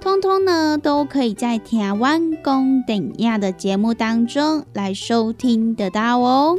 通通呢，都可以在台湾公等亚的节目当中来收听得到哦。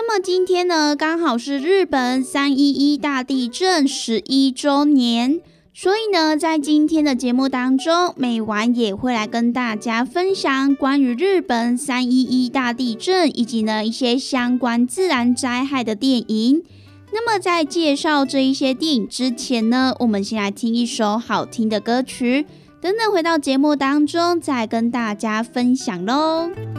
那么今天呢，刚好是日本三一一大地震十一周年。所以呢，在今天的节目当中，美晚也会来跟大家分享关于日本三一一大地震以及呢一些相关自然灾害的电影。那么在介绍这一些电影之前呢，我们先来听一首好听的歌曲，等等回到节目当中再跟大家分享喽。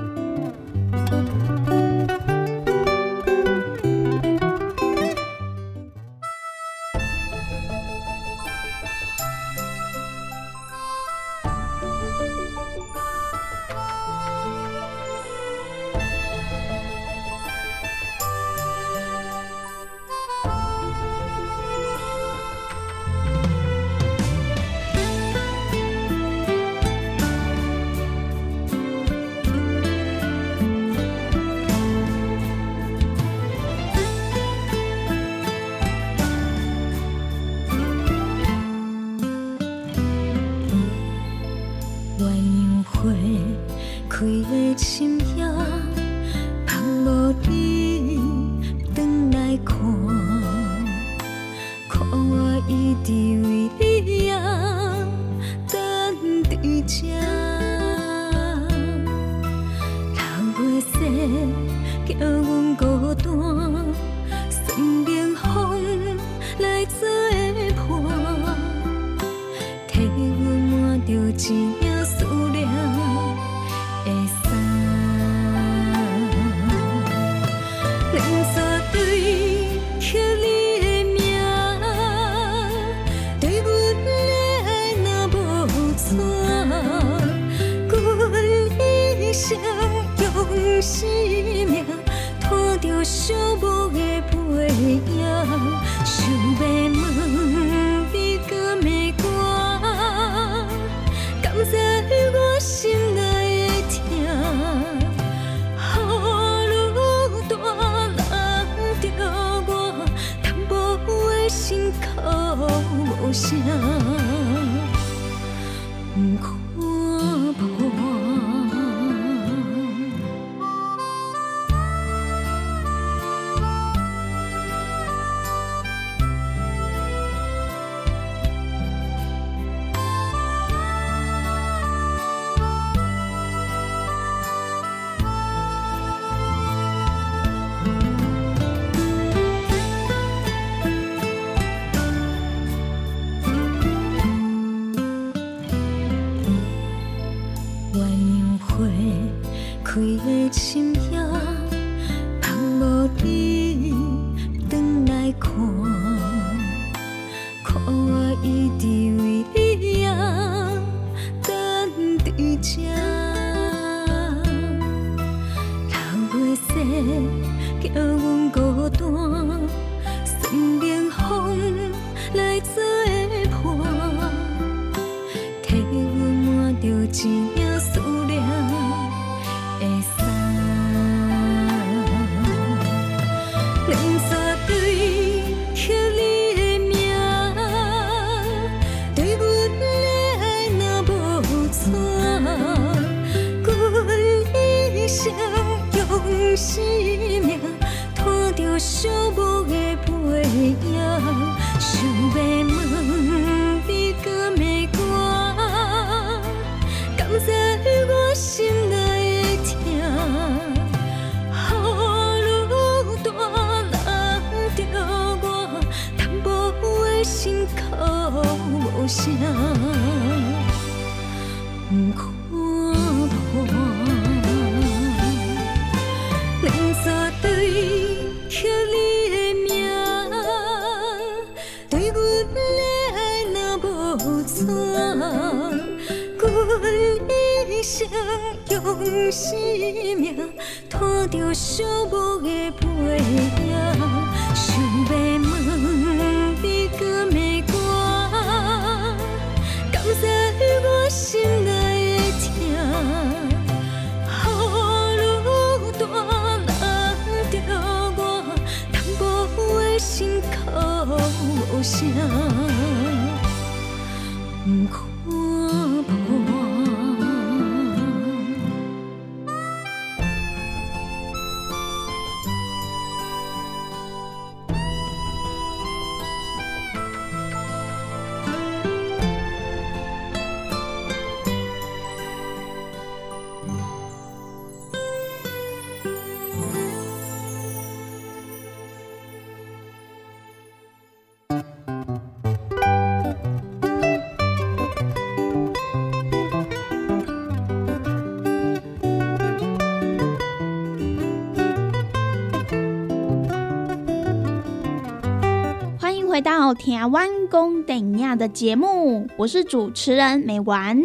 到台湾公等亚的节目，我是主持人美丸。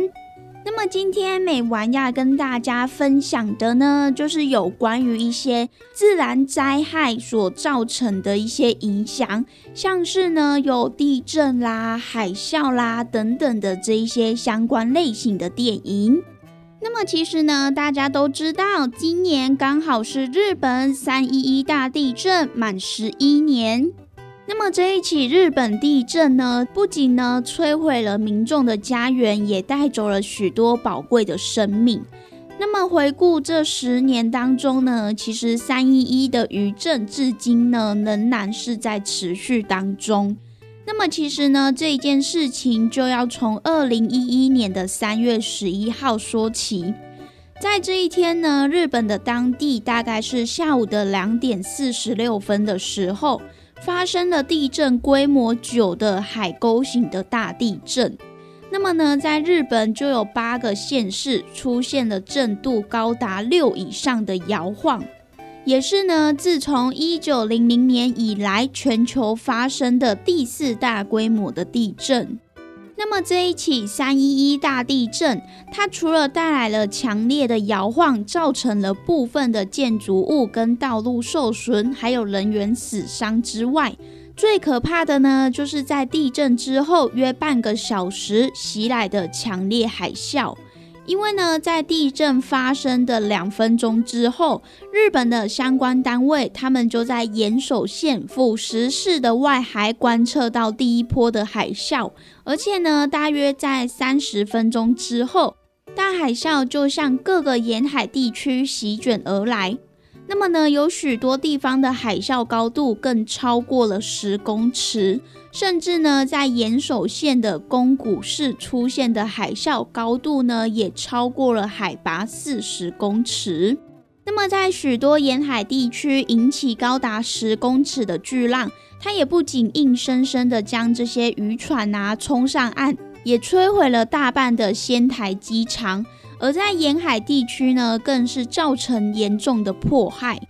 那么今天美丸要跟大家分享的呢，就是有关于一些自然灾害所造成的一些影响，像是呢有地震啦、海啸啦等等的这一些相关类型的电影。那么其实呢，大家都知道，今年刚好是日本三一一大地震满十一年。那么这一起日本地震呢，不仅呢摧毁了民众的家园，也带走了许多宝贵的生命。那么回顾这十年当中呢，其实三一一的余震至今呢仍然是在持续当中。那么其实呢，这一件事情就要从二零一一年的三月十一号说起。在这一天呢，日本的当地大概是下午的两点四十六分的时候。发生了地震规模九的海沟型的大地震，那么呢，在日本就有八个县市出现了震度高达六以上的摇晃，也是呢，自从一九零零年以来全球发生的第四大规模的地震。那么这一起三一一大地震，它除了带来了强烈的摇晃，造成了部分的建筑物跟道路受损，还有人员死伤之外，最可怕的呢，就是在地震之后约半个小时袭来的强烈海啸。因为呢，在地震发生的两分钟之后，日本的相关单位他们就在岩手县富石市的外海观测到第一波的海啸，而且呢，大约在三十分钟之后，大海啸就向各个沿海地区席卷而来。那么呢，有许多地方的海啸高度更超过了十公尺，甚至呢，在岩手县的宫古市出现的海啸高度呢，也超过了海拔四十公尺。那么，在许多沿海地区引起高达十公尺的巨浪，它也不仅硬生生的将这些渔船啊冲上岸，也摧毁了大半的仙台机场。而在沿海地区呢，更是造成严重的迫害。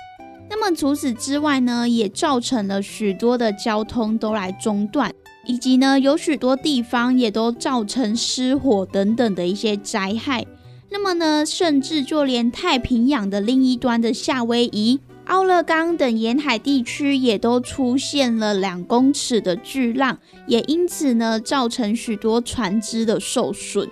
那么除此之外呢，也造成了许多的交通都来中断，以及呢，有许多地方也都造成失火等等的一些灾害。那么呢，甚至就连太平洋的另一端的夏威夷、奥勒冈等沿海地区，也都出现了两公尺的巨浪，也因此呢，造成许多船只的受损。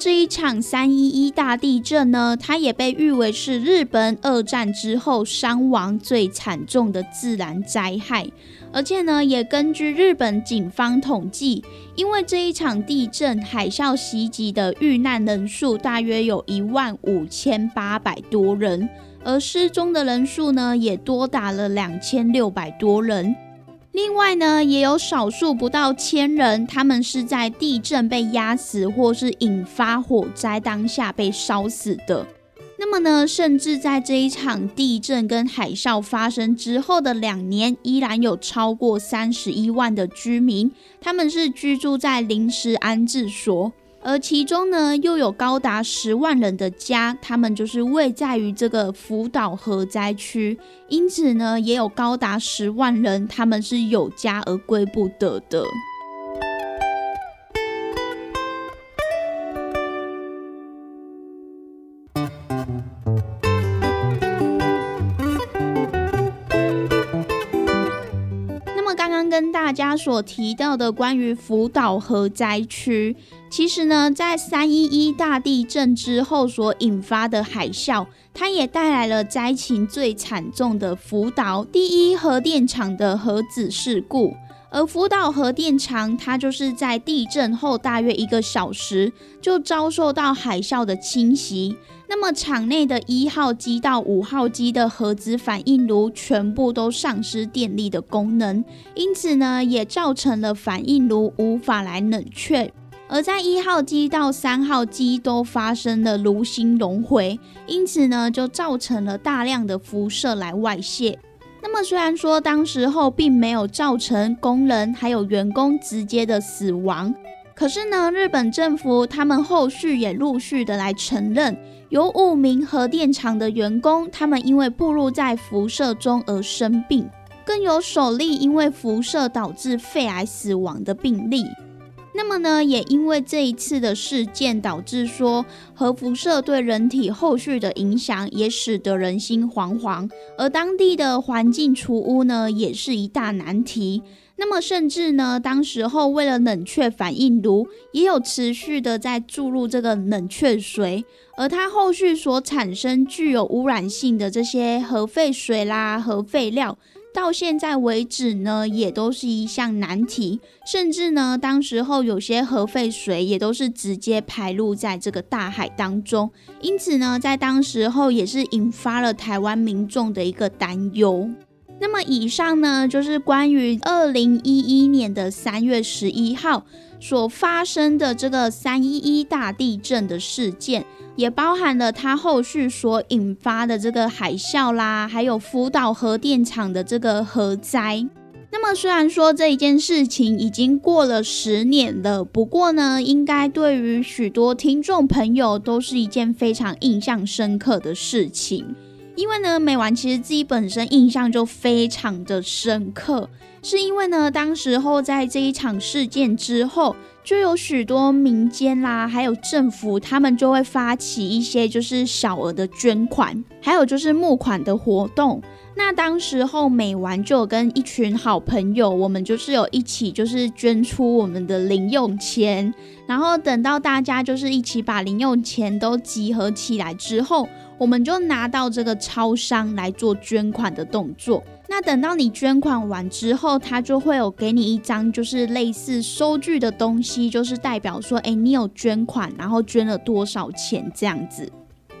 这一场三一一大地震呢，它也被誉为是日本二战之后伤亡最惨重的自然灾害。而且呢，也根据日本警方统计，因为这一场地震海啸袭击的遇难人数大约有一万五千八百多人，而失踪的人数呢，也多达了两千六百多人。另外呢，也有少数不到千人，他们是在地震被压死，或是引发火灾当下被烧死的。那么呢，甚至在这一场地震跟海啸发生之后的两年，依然有超过三十一万的居民，他们是居住在临时安置所。而其中呢，又有高达十万人的家，他们就是位在于这个福岛核灾区，因此呢，也有高达十万人，他们是有家而归不得的。大家所提到的关于福岛核灾区，其实呢，在三一一大地震之后所引发的海啸，它也带来了灾情最惨重的福岛第一核电厂的核子事故。而福岛核电厂，它就是在地震后大约一个小时就遭受到海啸的侵袭。那么厂内的一号机到五号机的核子反应炉全部都丧失电力的功能，因此呢，也造成了反应炉无法来冷却。而在一号机到三号机都发生了炉心熔毁，因此呢，就造成了大量的辐射来外泄。那么虽然说当时候并没有造成工人还有员工直接的死亡，可是呢，日本政府他们后续也陆续的来承认。有五名核电厂的员工，他们因为暴露在辐射中而生病，更有首例因为辐射导致肺癌死亡的病例。那么呢，也因为这一次的事件，导致说核辐射对人体后续的影响，也使得人心惶惶，而当地的环境除污呢，也是一大难题。那么，甚至呢，当时候为了冷却反应炉，也有持续的在注入这个冷却水，而它后续所产生具有污染性的这些核废水啦、核废料，到现在为止呢，也都是一项难题。甚至呢，当时候有些核废水也都是直接排入在这个大海当中，因此呢，在当时候也是引发了台湾民众的一个担忧。那么以上呢，就是关于二零一一年的三月十一号所发生的这个三一一大地震的事件，也包含了它后续所引发的这个海啸啦，还有福岛核电厂的这个核灾。那么虽然说这一件事情已经过了十年了，不过呢，应该对于许多听众朋友都是一件非常印象深刻的事情。因为呢，美丸其实自己本身印象就非常的深刻，是因为呢，当时候在这一场事件之后，就有许多民间啦，还有政府，他们就会发起一些就是小额的捐款，还有就是募款的活动。那当时候美完就有跟一群好朋友，我们就是有一起就是捐出我们的零用钱，然后等到大家就是一起把零用钱都集合起来之后。我们就拿到这个超商来做捐款的动作。那等到你捐款完之后，他就会有给你一张就是类似收据的东西，就是代表说，哎，你有捐款，然后捐了多少钱这样子。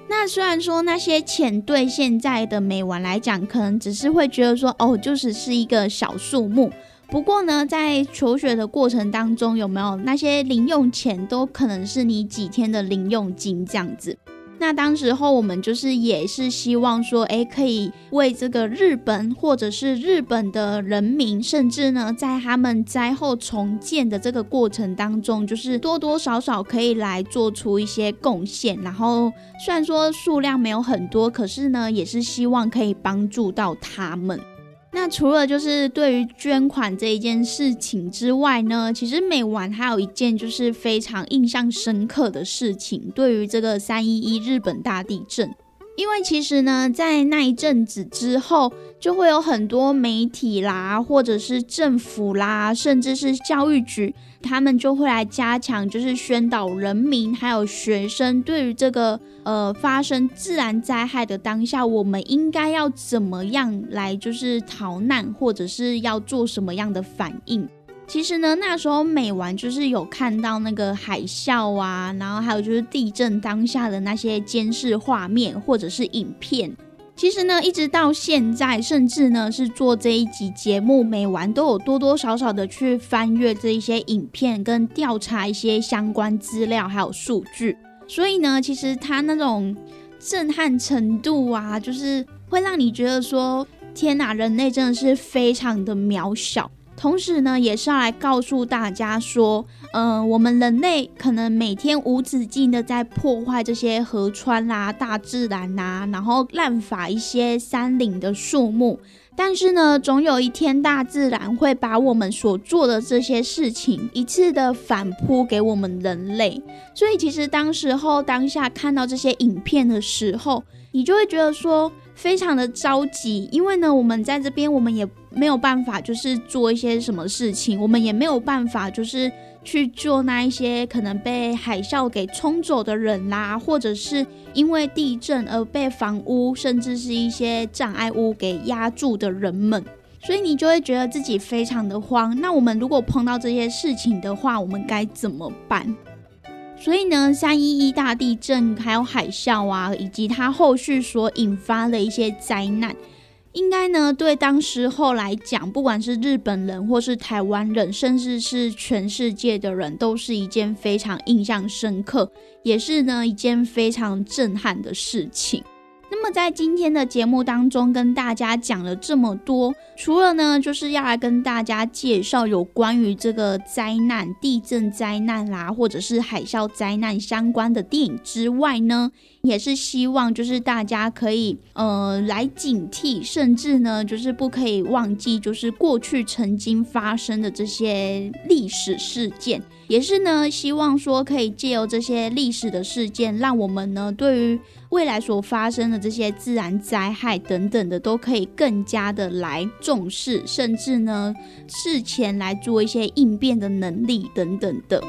那虽然说那些钱对现在的美玩来讲，可能只是会觉得说，哦，就是是一个小数目。不过呢，在求学的过程当中，有没有那些零用钱，都可能是你几天的零用金这样子。那当时候我们就是也是希望说，哎，可以为这个日本或者是日本的人民，甚至呢，在他们灾后重建的这个过程当中，就是多多少少可以来做出一些贡献。然后虽然说数量没有很多，可是呢，也是希望可以帮助到他们。那除了就是对于捐款这一件事情之外呢，其实每晚还有一件就是非常印象深刻的事情，对于这个三一一日本大地震。因为其实呢，在那一阵子之后，就会有很多媒体啦，或者是政府啦，甚至是教育局，他们就会来加强，就是宣导人民还有学生，对于这个呃发生自然灾害的当下，我们应该要怎么样来就是逃难，或者是要做什么样的反应。其实呢，那时候美完就是有看到那个海啸啊，然后还有就是地震当下的那些监视画面或者是影片。其实呢，一直到现在，甚至呢是做这一集节目，美完都有多多少少的去翻阅这一些影片，跟调查一些相关资料还有数据。所以呢，其实它那种震撼程度啊，就是会让你觉得说，天哪，人类真的是非常的渺小。同时呢，也是要来告诉大家说，嗯，我们人类可能每天无止境的在破坏这些河川啦、大自然呐，然后滥伐一些山林的树木，但是呢，总有一天大自然会把我们所做的这些事情一次的反扑给我们人类。所以其实当时候当下看到这些影片的时候，你就会觉得说非常的着急，因为呢，我们在这边我们也没有办法就是做一些什么事情，我们也没有办法就是。去救那一些可能被海啸给冲走的人啦，或者是因为地震而被房屋甚至是一些障碍物给压住的人们，所以你就会觉得自己非常的慌。那我们如果碰到这些事情的话，我们该怎么办？所以呢，三一一大地震还有海啸啊，以及它后续所引发的一些灾难。应该呢，对当时候来讲，不管是日本人或是台湾人，甚至是全世界的人，都是一件非常印象深刻，也是呢一件非常震撼的事情。那么在今天的节目当中，跟大家讲了这么多，除了呢就是要来跟大家介绍有关于这个灾难、地震灾难啦，或者是海啸灾难相关的电影之外呢，也是希望就是大家可以呃来警惕，甚至呢就是不可以忘记，就是过去曾经发生的这些历史事件。也是呢，希望说可以借由这些历史的事件，让我们呢对于未来所发生的这些自然灾害等等的，都可以更加的来重视，甚至呢事前来做一些应变的能力等等的。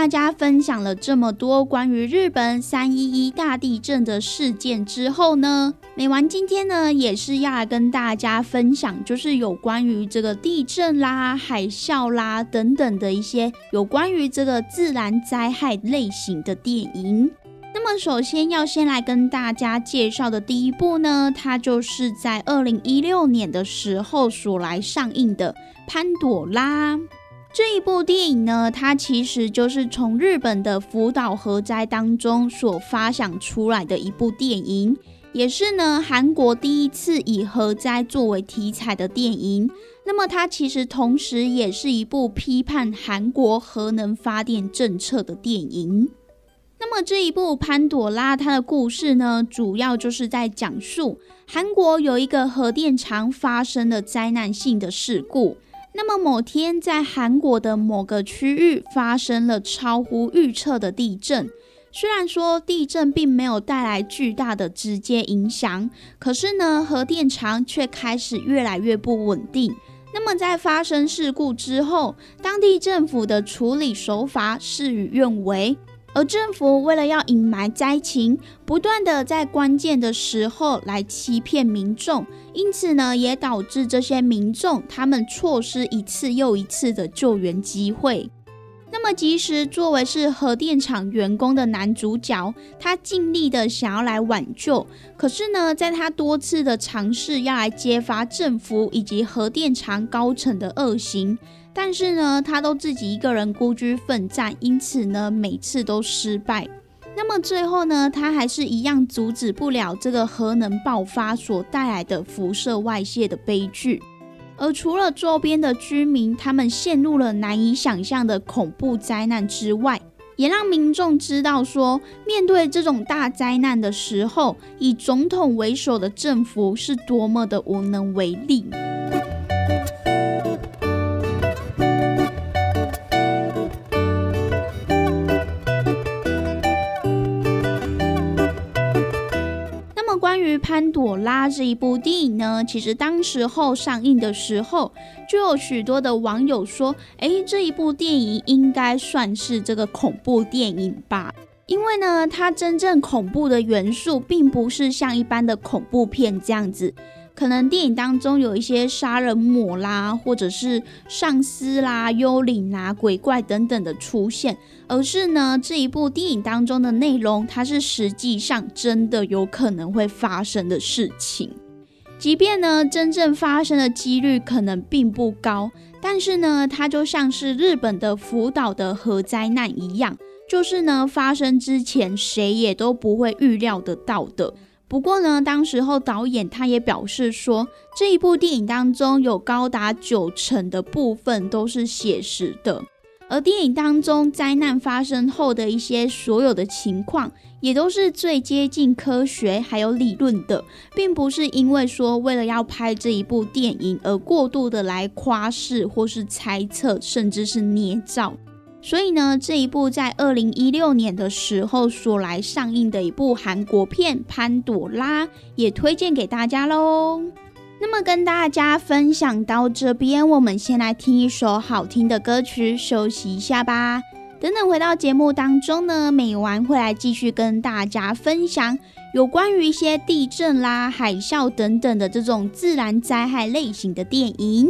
大家分享了这么多关于日本三一一大地震的事件之后呢，美完今天呢也是要来跟大家分享，就是有关于这个地震啦、海啸啦等等的一些有关于这个自然灾害类型的电影。那么首先要先来跟大家介绍的第一部呢，它就是在二零一六年的时候所来上映的《潘朵拉》。这一部电影呢，它其实就是从日本的福岛核灾当中所发想出来的一部电影，也是呢韩国第一次以核灾作为题材的电影。那么它其实同时也是一部批判韩国核能发电政策的电影。那么这一部《潘朵拉》它的故事呢，主要就是在讲述韩国有一个核电厂发生了灾难性的事故。那么某天，在韩国的某个区域发生了超乎预测的地震。虽然说地震并没有带来巨大的直接影响，可是呢，核电厂却开始越来越不稳定。那么在发生事故之后，当地政府的处理手法事与愿违。而政府为了要隐瞒灾情，不断的在关键的时候来欺骗民众，因此呢，也导致这些民众他们错失一次又一次的救援机会。那么，即使作为是核电厂员工的男主角，他尽力的想要来挽救，可是呢，在他多次的尝试要来揭发政府以及核电厂高层的恶行。但是呢，他都自己一个人孤军奋战，因此呢，每次都失败。那么最后呢，他还是一样阻止不了这个核能爆发所带来的辐射外泄的悲剧。而除了周边的居民他们陷入了难以想象的恐怖灾难之外，也让民众知道说，面对这种大灾难的时候，以总统为首的政府是多么的无能为力。关于潘朵拉这一部电影呢，其实当时候上映的时候，就有许多的网友说：“诶，这一部电影应该算是这个恐怖电影吧？因为呢，它真正恐怖的元素，并不是像一般的恐怖片这样子。”可能电影当中有一些杀人魔啦，或者是丧尸啦、幽灵啦、鬼怪等等的出现，而是呢这一部电影当中的内容，它是实际上真的有可能会发生的事情。即便呢真正发生的几率可能并不高，但是呢它就像是日本的福岛的核灾难一样，就是呢发生之前谁也都不会预料得到的。不过呢，当时候导演他也表示说，这一部电影当中有高达九成的部分都是写实的。而电影当中灾难发生后的一些所有的情况，也都是最接近科学还有理论的，并不是因为说为了要拍这一部电影而过度的来夸饰或是猜测，甚至是捏造。所以呢，这一部在二零一六年的时候所来上映的一部韩国片《潘朵拉》，也推荐给大家喽。那么跟大家分享到这边，我们先来听一首好听的歌曲，休息一下吧。等等回到节目当中呢，美完会来继续跟大家分享有关于一些地震啦、海啸等等的这种自然灾害类型的电影。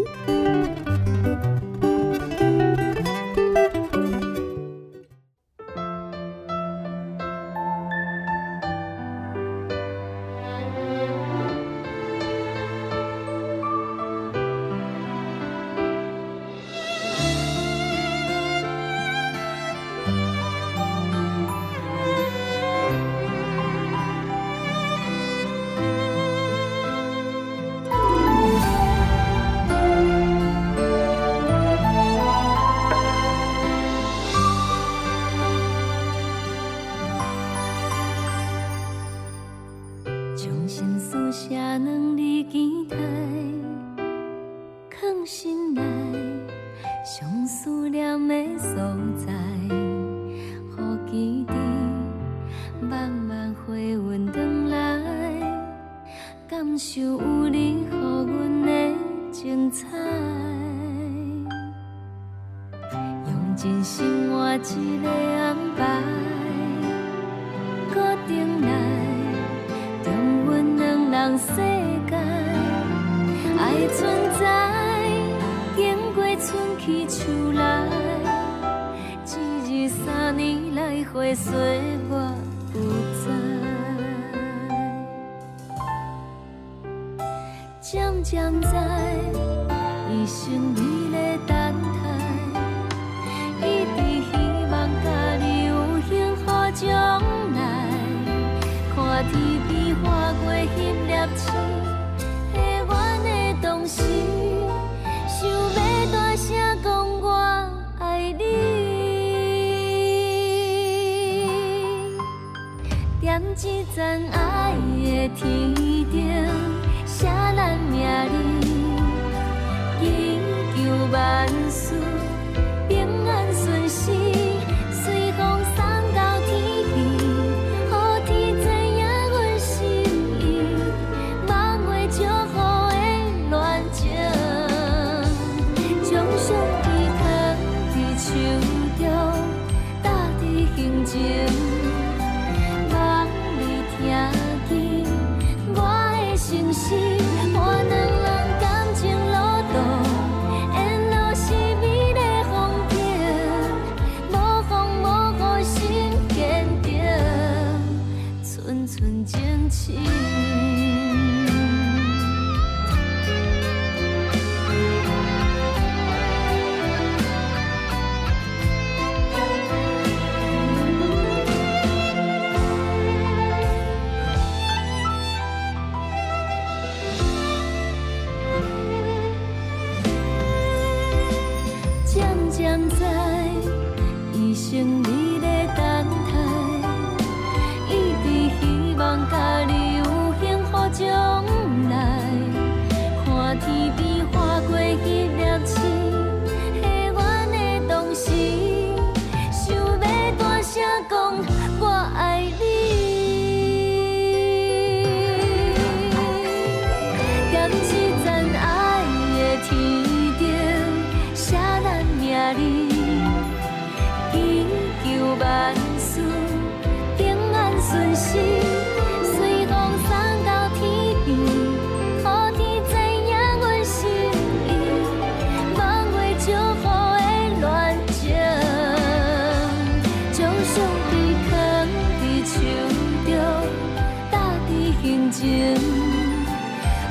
情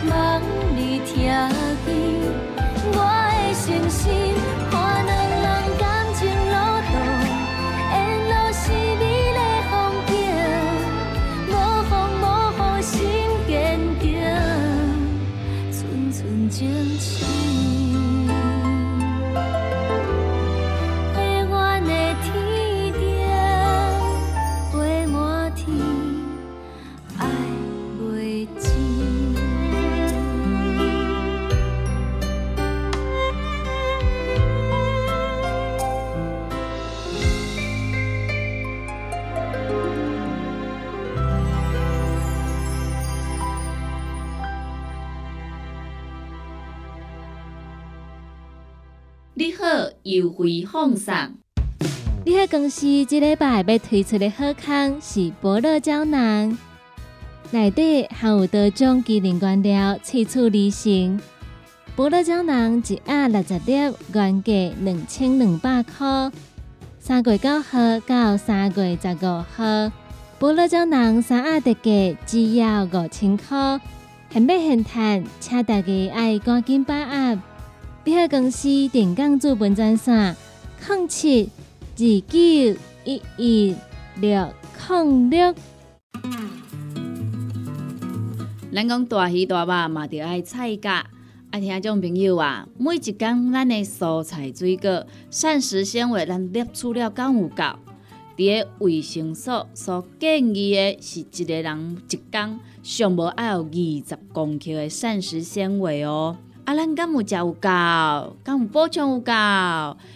望你疼惜我。优惠放送。你好公司即礼拜要推出的好康是保乐胶囊，内底含有多种机能原料，萃取而成。保乐胶囊一盒六十粒，原价两千两百块。三月九号到三月十五号，保乐胶囊三盒特价只要五千块，现买现赚，请大家爱赶紧把握。你好公司电工主本专线：零七二九一一六零六。咱讲大鱼大肉嘛，着爱菜价。爱听种朋友啊，每一工咱的蔬菜水果、膳食纤维，咱摄取了敢有够？伫个维生素所建议的是一个人一工上无爱有二十公克的膳食纤维哦。啊，咱敢有食有够？敢有补充有够？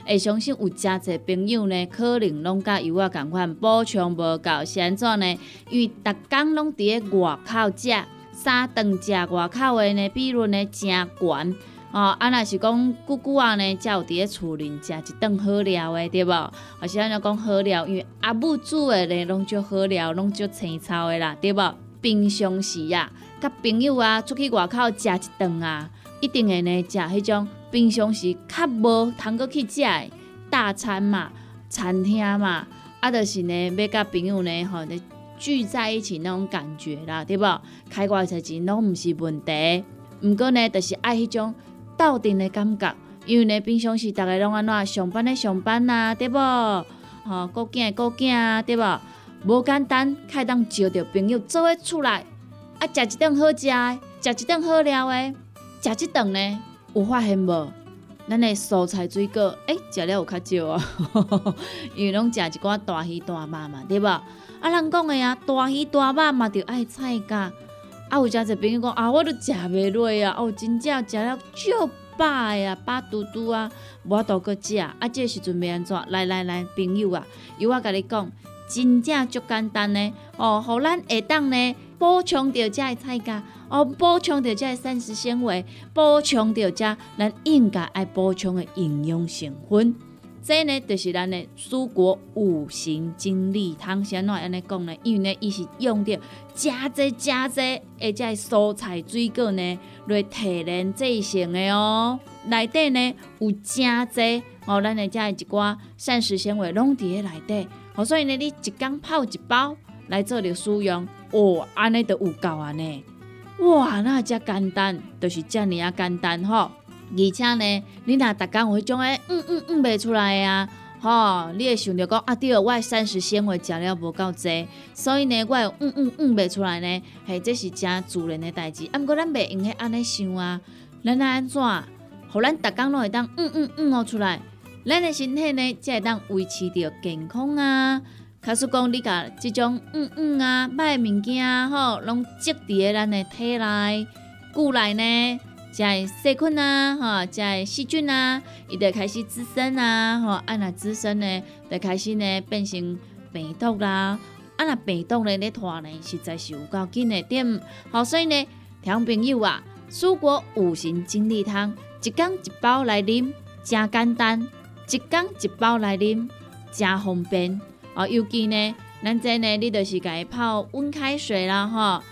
会相信有诚侪朋友呢，可能拢甲有我共款补充无够，是安怎呢？因为逐工拢伫个外口食。三顿食外口的呢，比如呢真悬哦。啊，若是讲久久啊呢，才有伫咧厝里食一顿好料的，对无？啊是安尼讲好料，因为阿母煮的呢，拢足好料，拢足青草的啦，对无？平常时啊，甲朋友啊出去外口食一顿啊，一定会呢食迄种平常时较无通过去食的大餐嘛，餐厅嘛，啊，就是呢要甲朋友呢吼。聚在一起那种感觉啦，对不？开偌侪钱拢毋是问题，毋过呢，就是爱迄种斗阵的感觉。因为呢，平常时逐个拢安怎上班咧上班啊，对不？吼，顾囝顾囝啊，对不？无简单，开当招着朋友做伙出来，啊，食一顿好食的，食一顿好料的，食一顿呢，有发现无？咱的蔬菜水果，诶，食了有较少啊，因为拢食一寡大鱼大肉嘛，对不？啊，人讲的啊，大鱼大肉嘛，着爱菜噶。啊，有诚侪朋友讲啊，我都食袂落啊，哦，真正食了足饱啊，饱嘟嘟啊，无都搁食。啊，这时阵要安怎？来来来，朋友啊，由我甲你讲，真正足简单呢。哦，互咱下当呢补充着遮的菜噶，哦，补充着遮的膳食纤维，补充着遮咱应该爱补充的营养成分。这呢，就是咱的蔬果五行精力汤，先来安尼讲呢，因为呢，伊是用着加济加济，而且蔬菜水果呢来提炼制成的哦。内底呢有加济哦，咱的遮一寡膳食纤维拢伫咧内底，哦，所以呢，你一缸泡一包来做着使用，哦，安尼就有够安尼。哇，那遮简单，就是遮尔啊简单吼。而且呢，你若逐工有迄种诶，嗯嗯嗯袂出来啊，吼，你会想着讲啊，对，我膳食纤维食了无够济，所以呢，我嗯嗯嗯袂出来呢，嘿，这是正自然诶代志。啊，毋过咱袂用许安尼想啊，咱来安怎，互咱逐工拢会当嗯嗯嗯哦出来，咱诶身体呢才会当维持着健康啊。假使讲你甲即种嗯嗯啊歹物件，吼，拢积伫咧咱诶体内、骨内呢。在细菌啊，哈，在细菌啊，伊就开始滋生啊，吼，啊那滋生呢，就开始呢变成病毒啦，啊若病毒呢咧拖呢，实在是有够紧的点，好，所以呢，听朋友啊，蔬果五行精力汤，一缸一包来啉，真简单，一缸一包来啉，真方便，哦，尤其呢，咱这呢，你就是家泡温开水啦，哈，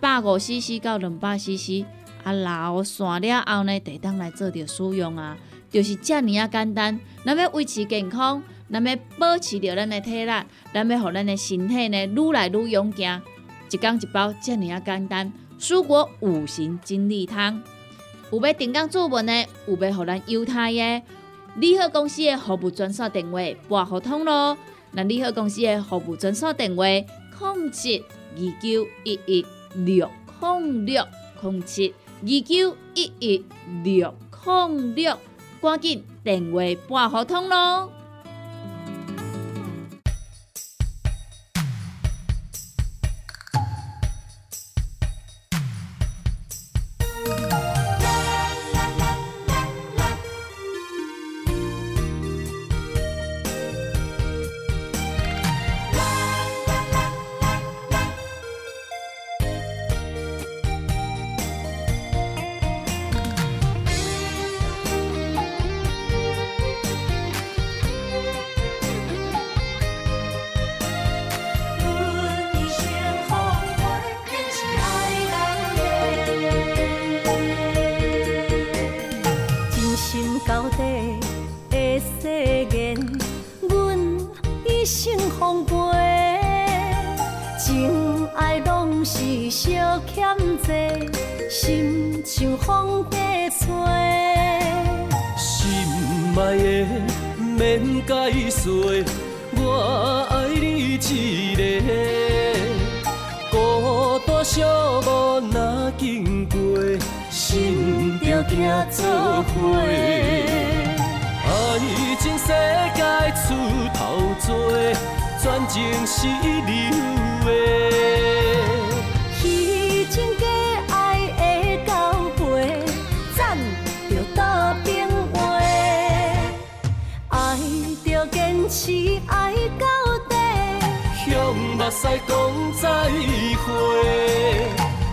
百五 CC 到两百 CC。啊，老散了后呢，得当来做着使用啊，就是遮尔啊简单。咱要维持健康，咱要保持着咱的体力，咱要互咱的身体呢愈来愈勇健。一缸一包，遮尔啊简单。蔬果五行精力汤，有要订购做文的，有要互咱犹太的，利好公司的服务专线电话拨互通咯。那利好公司的服务专线电话：零七二九一一六零六零七。二九一一六零六，赶紧电话拨合通咯。是流诶，虚情假爱诶，交杯赞着打平话，爱着坚持爱到底，向目屎讲再会，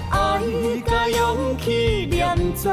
爱甲勇气连做。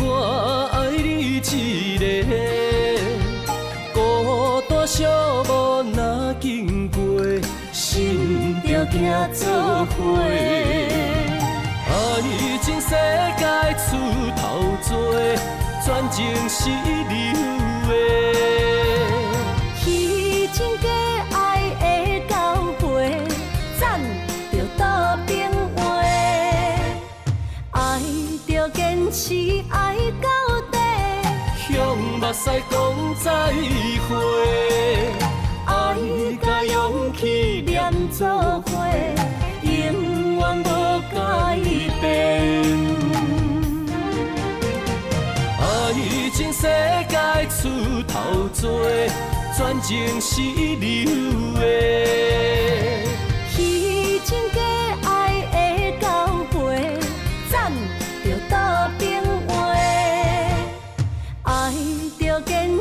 我爱你一个，孤单寂寞若经过，心着行做伙。爱情世界出头多，全情是向目屎讲再会，爱甲勇气连做伙，永远无改变。爱情世界出头多，全情是你的。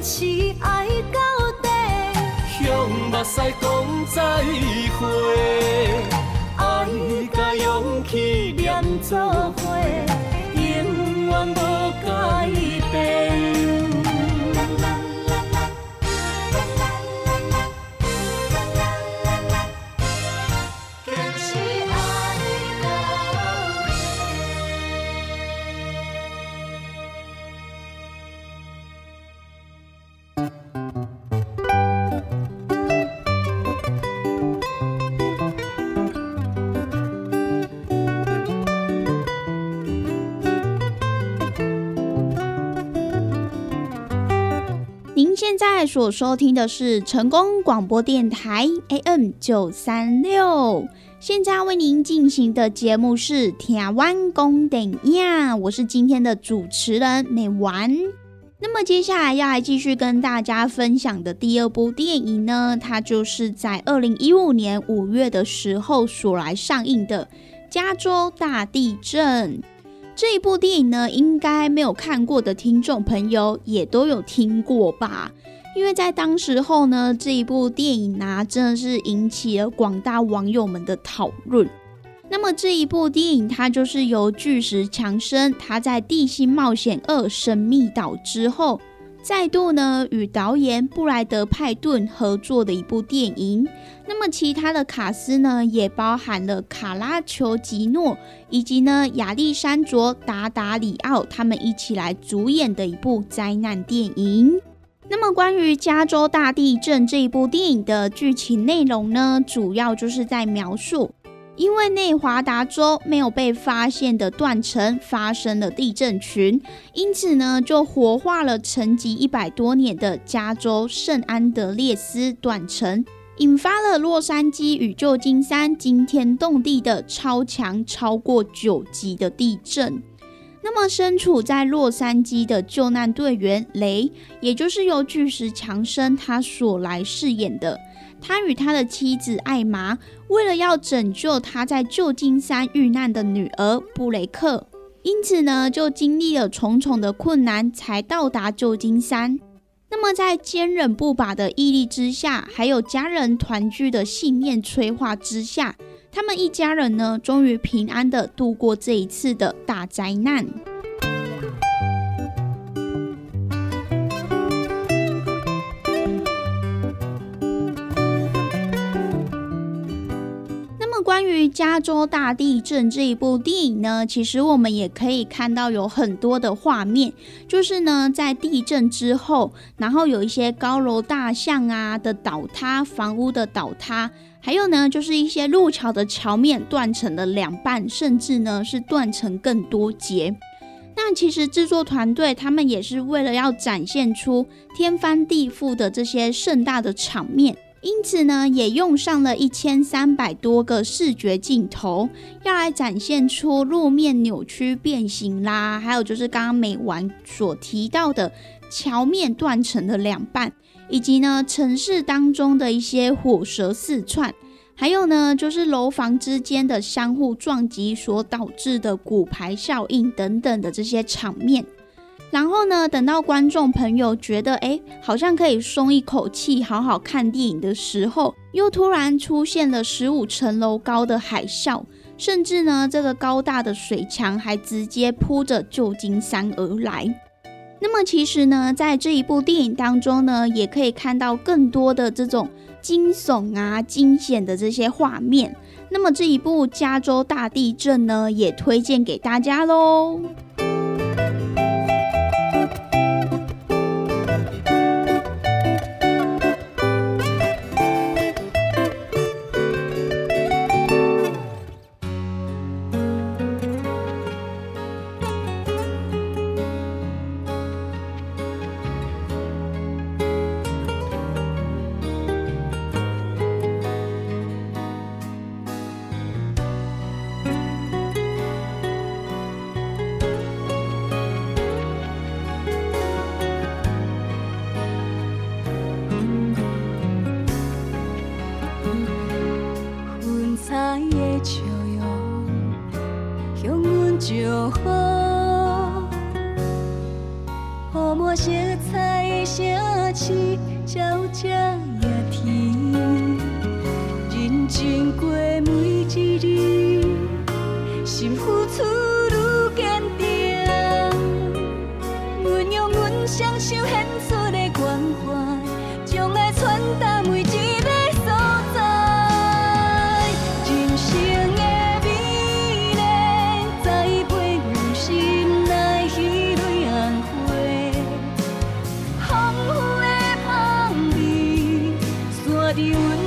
是爱到底，向目屎讲再会，爱甲勇气连做伙，永远无改变。所收听的是成功广播电台 AM 九三六，现在为您进行的节目是《台湾公电影》，我是今天的主持人美丸。那么接下来要来继续跟大家分享的第二部电影呢，它就是在二零一五年五月的时候所来上映的《加州大地震》。这一部电影呢，应该没有看过的听众朋友也都有听过吧？因为在当时候呢，这一部电影啊，真的是引起了广大网友们的讨论。那么这一部电影，它就是由巨石强森他在《地心冒险二：神秘岛》之后。再度呢与导演布莱德派顿合作的一部电影，那么其他的卡司呢也包含了卡拉丘吉诺以及呢亚历山卓达达里奥他们一起来主演的一部灾难电影。那么关于加州大地震这一部电影的剧情内容呢，主要就是在描述。因为内华达州没有被发现的断层发生了地震群，因此呢，就活化了沉寂一百多年的加州圣安德烈斯断层，引发了洛杉矶与旧金山惊天动地的超强超过九级的地震。那么，身处在洛杉矶的救难队员雷，也就是由巨石强森他所来饰演的。他与他的妻子艾玛，为了要拯救他在旧金山遇难的女儿布雷克，因此呢，就经历了重重的困难，才到达旧金山。那么，在坚韧不拔的毅力之下，还有家人团聚的信念催化之下，他们一家人呢，终于平安的度过这一次的大灾难。关于加州大地震这一部电影呢，其实我们也可以看到有很多的画面，就是呢在地震之后，然后有一些高楼大厦啊的倒塌，房屋的倒塌，还有呢就是一些路桥的桥面断成了两半，甚至呢是断成更多节。那其实制作团队他们也是为了要展现出天翻地覆的这些盛大的场面。因此呢，也用上了一千三百多个视觉镜头，要来展现出路面扭曲变形啦，还有就是刚刚美完所提到的桥面断成的两半，以及呢城市当中的一些火舌四窜，还有呢就是楼房之间的相互撞击所导致的骨牌效应等等的这些场面。然后呢，等到观众朋友觉得哎，好像可以松一口气，好好看电影的时候，又突然出现了十五层楼高的海啸，甚至呢，这个高大的水墙还直接扑着旧金山而来。那么其实呢，在这一部电影当中呢，也可以看到更多的这种惊悚啊、惊险的这些画面。那么这一部加州大地震呢，也推荐给大家喽。you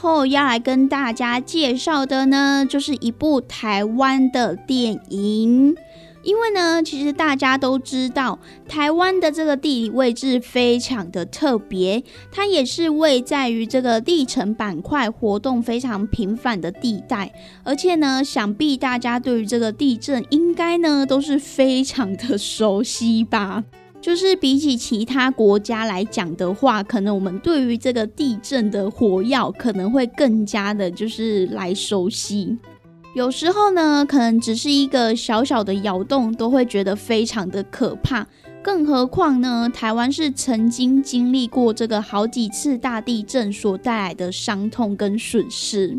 后要来跟大家介绍的呢，就是一部台湾的电影。因为呢，其实大家都知道，台湾的这个地理位置非常的特别，它也是位在于这个地层板块活动非常频繁的地带。而且呢，想必大家对于这个地震应该呢都是非常的熟悉吧。就是比起其他国家来讲的话，可能我们对于这个地震的火药可能会更加的，就是来熟悉。有时候呢，可能只是一个小小的摇动，都会觉得非常的可怕。更何况呢，台湾是曾经经历过这个好几次大地震所带来的伤痛跟损失。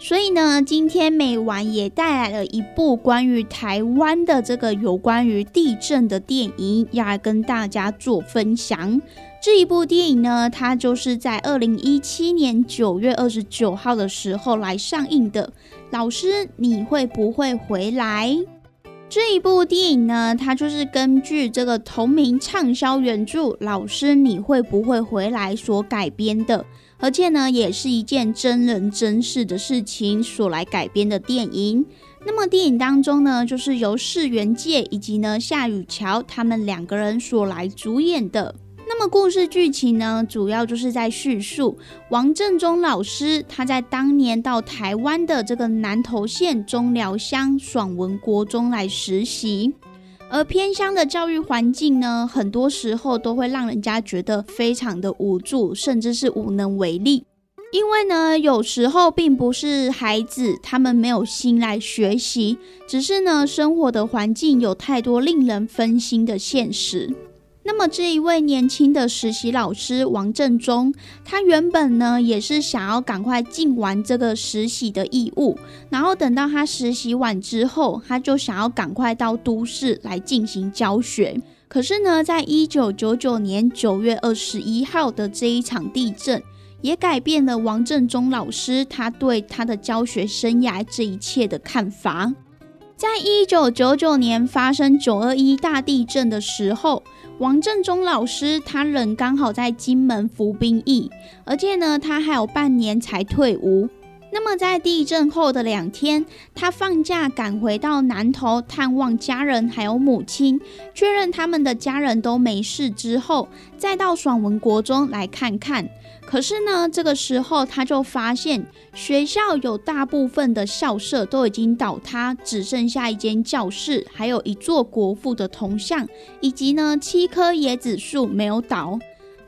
所以呢，今天美晚也带来了一部关于台湾的这个有关于地震的电影，要来跟大家做分享。这一部电影呢，它就是在二零一七年九月二十九号的时候来上映的。老师，你会不会回来？这一部电影呢，它就是根据这个同名畅销原著《老师，你会不会回来》所改编的。而且呢，也是一件真人真事的事情所来改编的电影。那么电影当中呢，就是由世元介以及呢夏雨乔他们两个人所来主演的。那么故事剧情呢，主要就是在叙述王正中老师他在当年到台湾的这个南投县中寮乡爽文国中来实习。而偏乡的教育环境呢，很多时候都会让人家觉得非常的无助，甚至是无能为力。因为呢，有时候并不是孩子他们没有心来学习，只是呢，生活的环境有太多令人分心的现实。那么这一位年轻的实习老师王振中，他原本呢也是想要赶快尽完这个实习的义务，然后等到他实习完之后，他就想要赶快到都市来进行教学。可是呢，在一九九九年九月二十一号的这一场地震，也改变了王振中老师他对他的教学生涯这一切的看法。在一九九九年发生九二一大地震的时候，王振中老师他人刚好在金门服兵役，而且呢，他还有半年才退伍。那么在地震后的两天，他放假赶回到南头探望家人还有母亲，确认他们的家人都没事之后，再到爽文国中来看看。可是呢，这个时候他就发现学校有大部分的校舍都已经倒塌，只剩下一间教室，还有一座国父的铜像，以及呢七棵椰子树没有倒。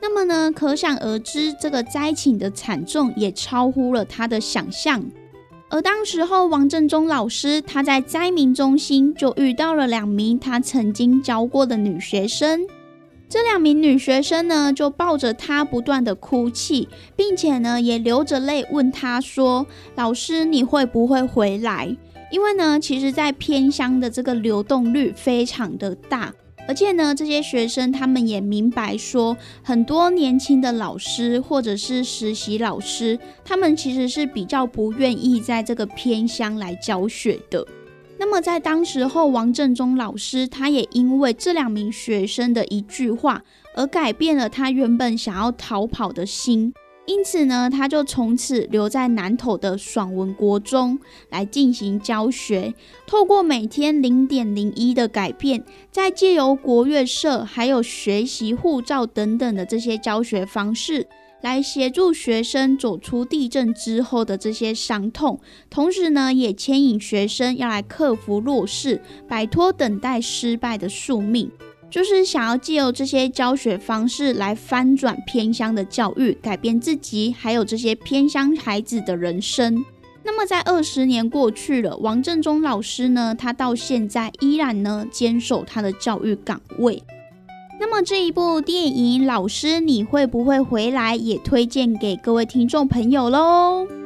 那么呢，可想而知，这个灾情的惨重也超乎了他的想象。而当时候，王正中老师他在灾民中心就遇到了两名他曾经教过的女学生。这两名女学生呢，就抱着他不断的哭泣，并且呢，也流着泪问他说：“老师，你会不会回来？”因为呢，其实，在偏乡的这个流动率非常的大。而且呢，这些学生他们也明白说，很多年轻的老师或者是实习老师，他们其实是比较不愿意在这个偏乡来教学的。那么在当时候，王正中老师他也因为这两名学生的一句话，而改变了他原本想要逃跑的心。因此呢，他就从此留在南投的爽文国中来进行教学。透过每天零点零一的改变，再借由国乐社还有学习护照等等的这些教学方式，来协助学生走出地震之后的这些伤痛。同时呢，也牵引学生要来克服弱势，摆脱等待失败的宿命。就是想要借由这些教学方式来翻转偏乡的教育，改变自己，还有这些偏乡孩子的人生。那么，在二十年过去了，王正中老师呢，他到现在依然呢坚守他的教育岗位。那么这一部电影《老师你会不会回来》也推荐给各位听众朋友喽。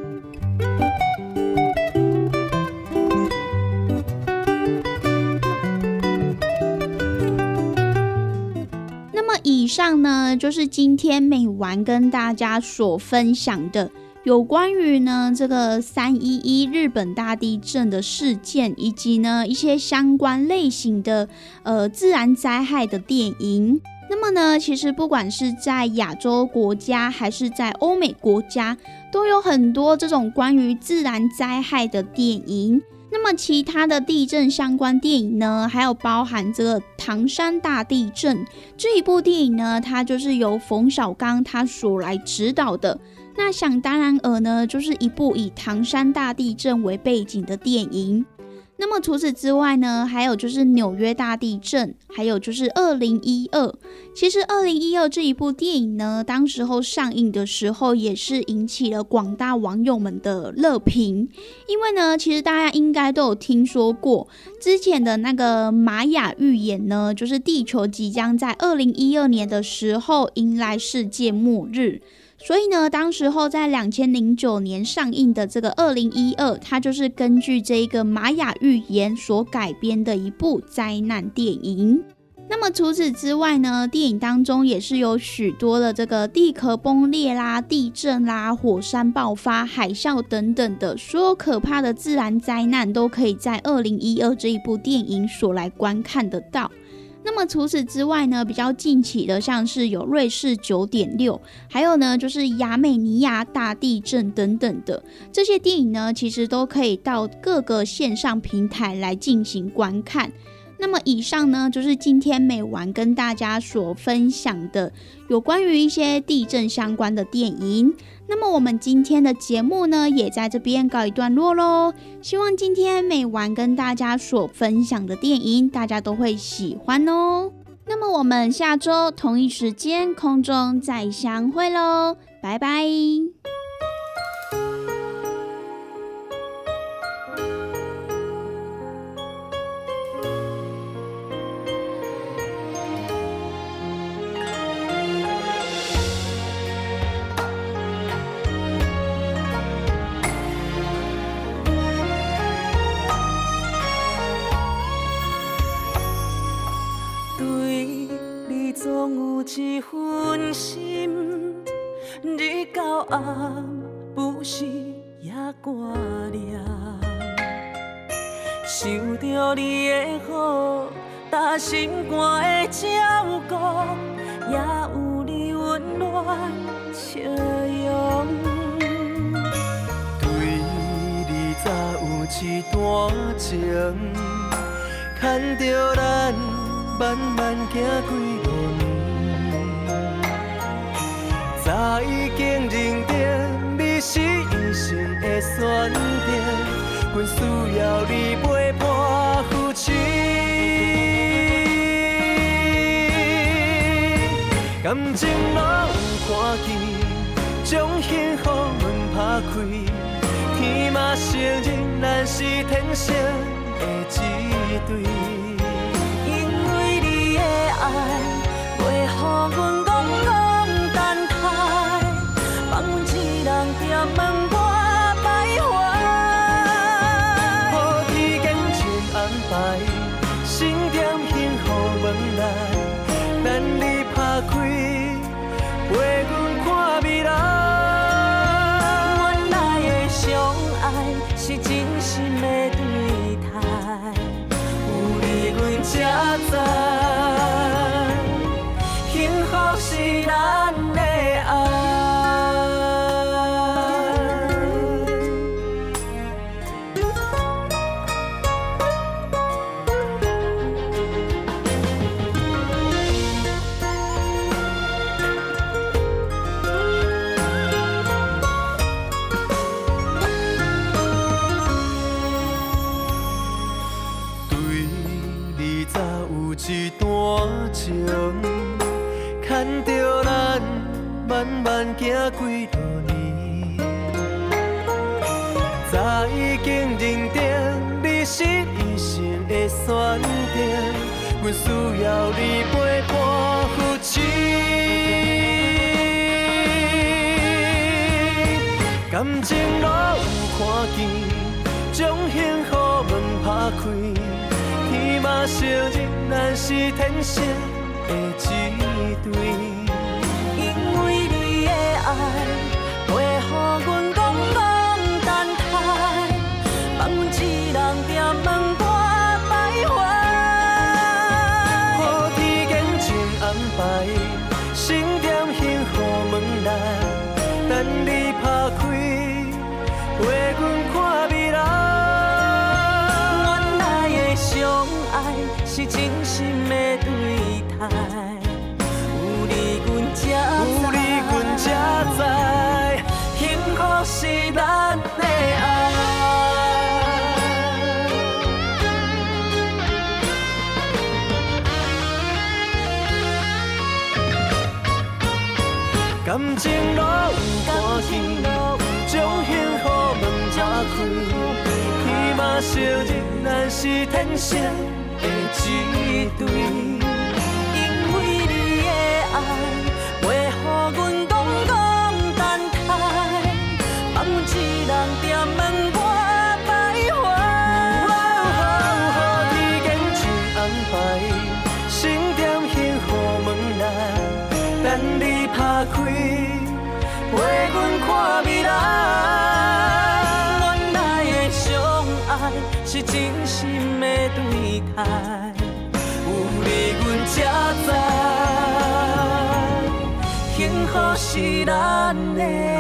以上呢，就是今天美完跟大家所分享的有关于呢这个三一一日本大地震的事件，以及呢一些相关类型的呃自然灾害的电影。那么呢，其实不管是在亚洲国家还是在欧美国家，都有很多这种关于自然灾害的电影。那么其他的地震相关电影呢，还有包含这个唐山大地震这一部电影呢，它就是由冯小刚他所来指导的。那想当然尔呢，就是一部以唐山大地震为背景的电影。那么除此之外呢，还有就是纽约大地震，还有就是二零一二。其实二零一二这一部电影呢，当时候上映的时候也是引起了广大网友们的热评。因为呢，其实大家应该都有听说过之前的那个玛雅预言呢，就是地球即将在二零一二年的时候迎来世界末日。所以呢，当时候在两千零九年上映的这个二零一二，它就是根据这一个玛雅预言所改编的一部灾难电影。那么除此之外呢，电影当中也是有许多的这个地壳崩裂啦、地震啦、火山爆发、海啸等等的所有可怕的自然灾难，都可以在二零一二这一部电影所来观看得到。那么除此之外呢，比较近期的像是有瑞士九点六，还有呢就是亚美尼亚大地震等等的这些电影呢，其实都可以到各个线上平台来进行观看。那么以上呢，就是今天美完跟大家所分享的有关于一些地震相关的电影。那么我们今天的节目呢，也在这边告一段落喽。希望今天美完跟大家所分享的电影，大家都会喜欢哦。那么我们下周同一时间空中再相会喽，拜拜。感情若有看见，将幸福门打开，天嘛承认咱是天生的一对。因为你的爱，袂予阮。店门我徘是天生的一对。感情路有感情将幸福问家开，起码相认咱是天生的一对。是真心的对待有你阮才知幸福是咱的。